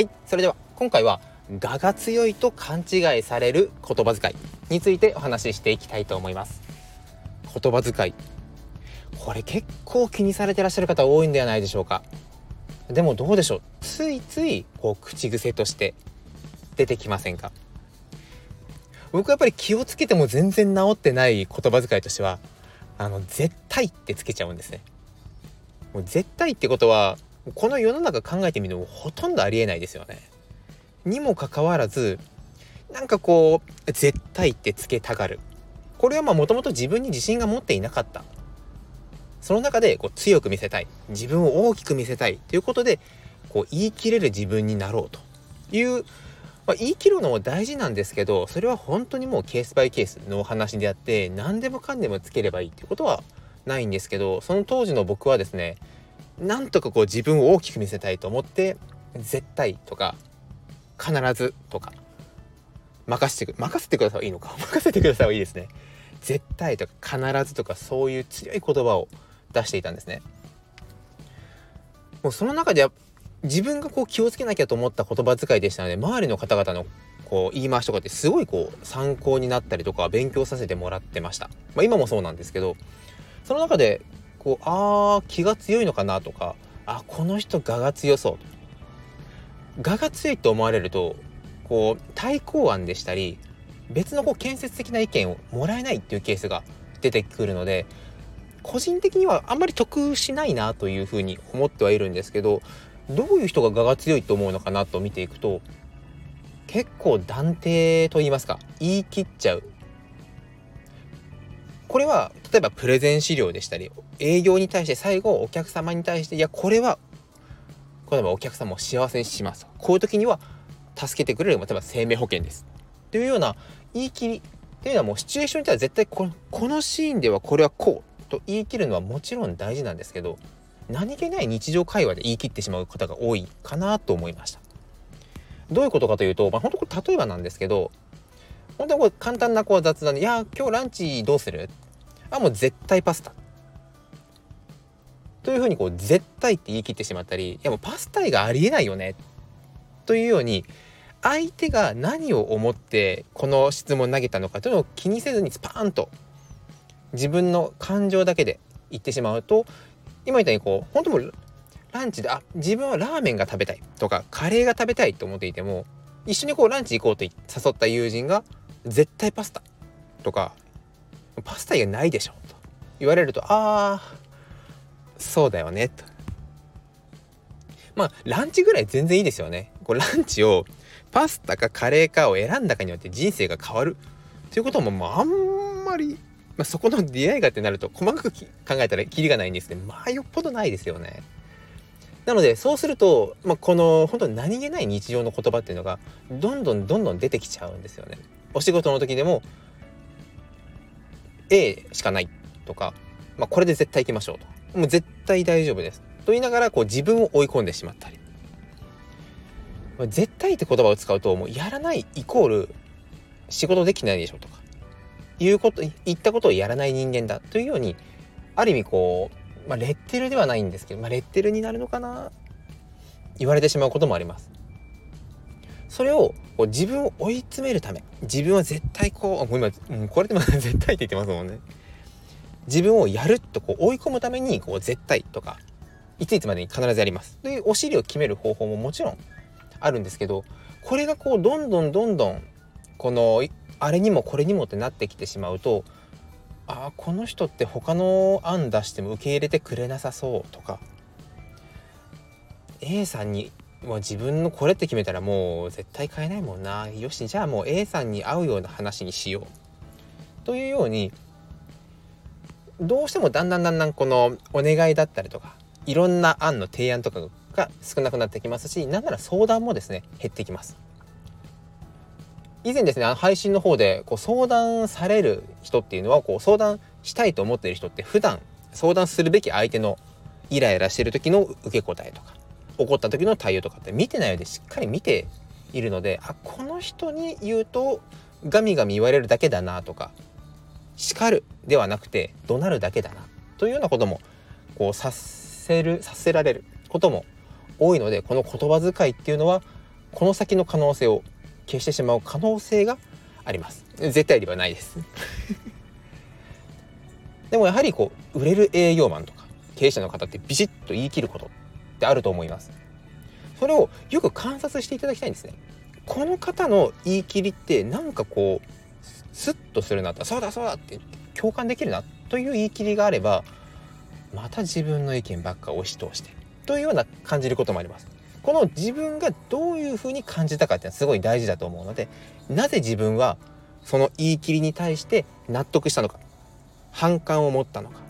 はいそれでは今回は我が強いと勘違いされる言葉遣いについてお話ししていきたいと思います。言葉遣い。これ結構気にされてらっしゃる方多いんではないでしょうか。でもどうでしょう。ついついこう口癖として出てきませんか？僕やっぱり気をつけても全然治ってない言葉遣いとしてはあの絶対ってつけちゃうんですね。もう絶対ってことはこの世の中考えてみるとほとんどありえないですよね。にもかかわらずなんかこう絶対ってつけたがる。これはまあもともと自分に自信が持っていなかった。その中でこう強く見せたい。自分を大きく見せたい。ということでこう言い切れる自分になろうという、まあ、言い切るのも大事なんですけどそれは本当にもうケースバイケースのお話であって何でもかんでもつければいいってことはないんですけどその当時の僕はですねなんとかこう自分を大きく見せたいと思って絶対とか必ずとか任せてく任せてくださいいいのか。任せてくださいはいいですね。絶対とか必ずとかそういう強い言葉を出していたんですね。もうその中で自分がこう気をつけなきゃと思った言葉遣いでしたので周りの方々のこう言い回しとかってすごいこう参考になったりとか勉強させてもらってました、まあ、今もそうなんですけどその中でこうあー気が強いのかなとかあこの人我が強そう。我が強いと思われるとこう対抗案でしたり別のこう建設的な意見をもらえないっていうケースが出てくるので個人的にはあんまり得しないなというふうに思ってはいるんですけどどういう人が我が強いと思うのかなと見ていくと結構断定と言いますか言い切っちゃうこれは例えばプレゼン資料でしたり営業に対して最後お客様に対していやこれは例えばお客様を幸せにしますこういう時には助けてくれる例えば生命保険です。というような言い切りっていうのはもうシチュエーションに対しては絶対このこのシーンではこれはこうと言い切るのはもちろん大事なんですけど何気ない日常会話で言い切ってしまう方が多いかなと思いました。どういうことかというと、まあ、本当これ例えばなんですけど本当にこれ簡単なこう雑談で「いや今日ランチどうする?」あもう絶対パスタというふうにこう絶対って言い切ってしまったりいやもうパスタ以外ありえないよねというように相手が何を思ってこの質問投げたのかというのを気にせずにスパーンと自分の感情だけで言ってしまうと今言ったようにこう本当もランチであ自分はラーメンが食べたいとかカレーが食べたいと思っていても一緒にこうランチ行こうと誘った友人が絶対パスタ。とかパスタ以外ないでしょと。言われるとああそうだよね。と。まあランチぐらい全然いいですよね。こうランチをパスタかカレーかを選んだかによって人生が変わる。ということもまああんまり、まあ、そこの出会いがってなると細かく考えたらキリがないんですけどまあよっぽどないですよね。なのでそうすると、まあ、この本当に何気ない日常の言葉っていうのがどんどんどんどん出てきちゃうんですよね。お仕事の時でも A しかないとか、まあ、これで絶対行きましょうと。もう絶対大丈夫です。と言いながらこう自分を追い込んでしまったり、まあ、絶対って言葉を使うともうやらないイコール仕事できないでしょとか。いうこと言ったことをやらない人間だ。というようにある意味こう、まあ、レッテルではないんですけど、まあ、レッテルになるのかな言われてしまうこともあります。それをこう自分を追い詰めるため自分は絶対こう今、う、これでも 絶対って言ってますもんね。自分をやるとこう追い込むためにこう絶対とかいついつまでに必ずやります。というお尻を決める方法ももちろんあるんですけどこれがこうどんどんどんどんこのあれにもこれにもってなってきてしまうとああこの人って他の案出しても受け入れてくれなさそうとか A さんにもう自分のこれって決めたらもう絶対買えないもんな。よしじゃあもう A さんに合うような話にしよう。というようにどうしてもだんだんだんだんこのお願いだったりとかいろんな案の提案とかが少なくなってきますしなんなら相談もですね減ってきます。以前ですね配信の方でこう相談される人っていうのはこう相談したいと思っている人って普段相談するべき相手のイライラしてる時の受け答えとか怒った時の対応とかって見てないようでしっかり見ているのであこの人に言うとガミガミ言われるだけだなとか叱るではなくて怒鳴るだけだなというようなこともこうさせるさせられることも多いのでこの言葉遣いっていうのはこの先の可能性を消してしまう可能性があります。絶対ではないです。でもやはりこう売れる営業マンとか経営者の方ってビシッと言い切ることってあると思います。それをよく観察していただきたいんですね。この方の言い切りってなんかこうスッとするなとそうだそうだって共感できるなという言い切りがあればまた自分の意見ばっか押し通してというような感じることもあります。この自分がどういうふうに感じたかっていうのはすごい大事だと思うのでなぜ自分はその言い切りに対して納得したのか反感を持ったのか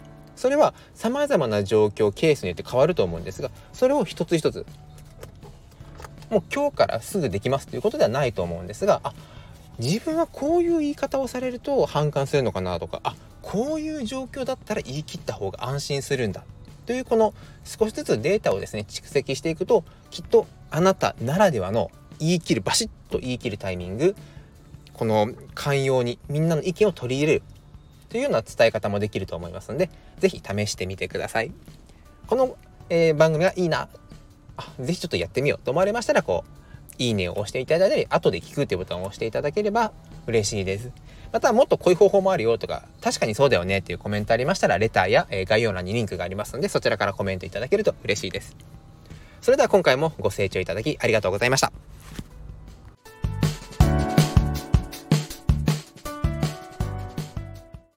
それは様々な状況ケースによって変わると思うんですがそれを一つ一つもう今日からすぐできますということではないと思うんですがあ自分はこういう言い方をされると反感するのかなとかあこういう状況だったら言い切った方が安心するんだ。というこの少しずつデータをですね蓄積していくときっとあなたならではの言い切るバシッと言い切るタイミングこの寛容にみんなの意見を取り入れるというような伝え方もできると思いますので是非試してみてください。この、えー、番組がいいなあぜひちょっとやってみようと思われましたらこういいねを押していただいたり後で聞くっていうボタンを押していただければ嬉しいです。またもっとこういう方法もあるよとか確かにそうだよねっていうコメントありましたらレターや、えー、概要欄にリンクがありますのでそちらからコメントいただけると嬉しいです。それでは今回もご清聴いただきありがとうございました。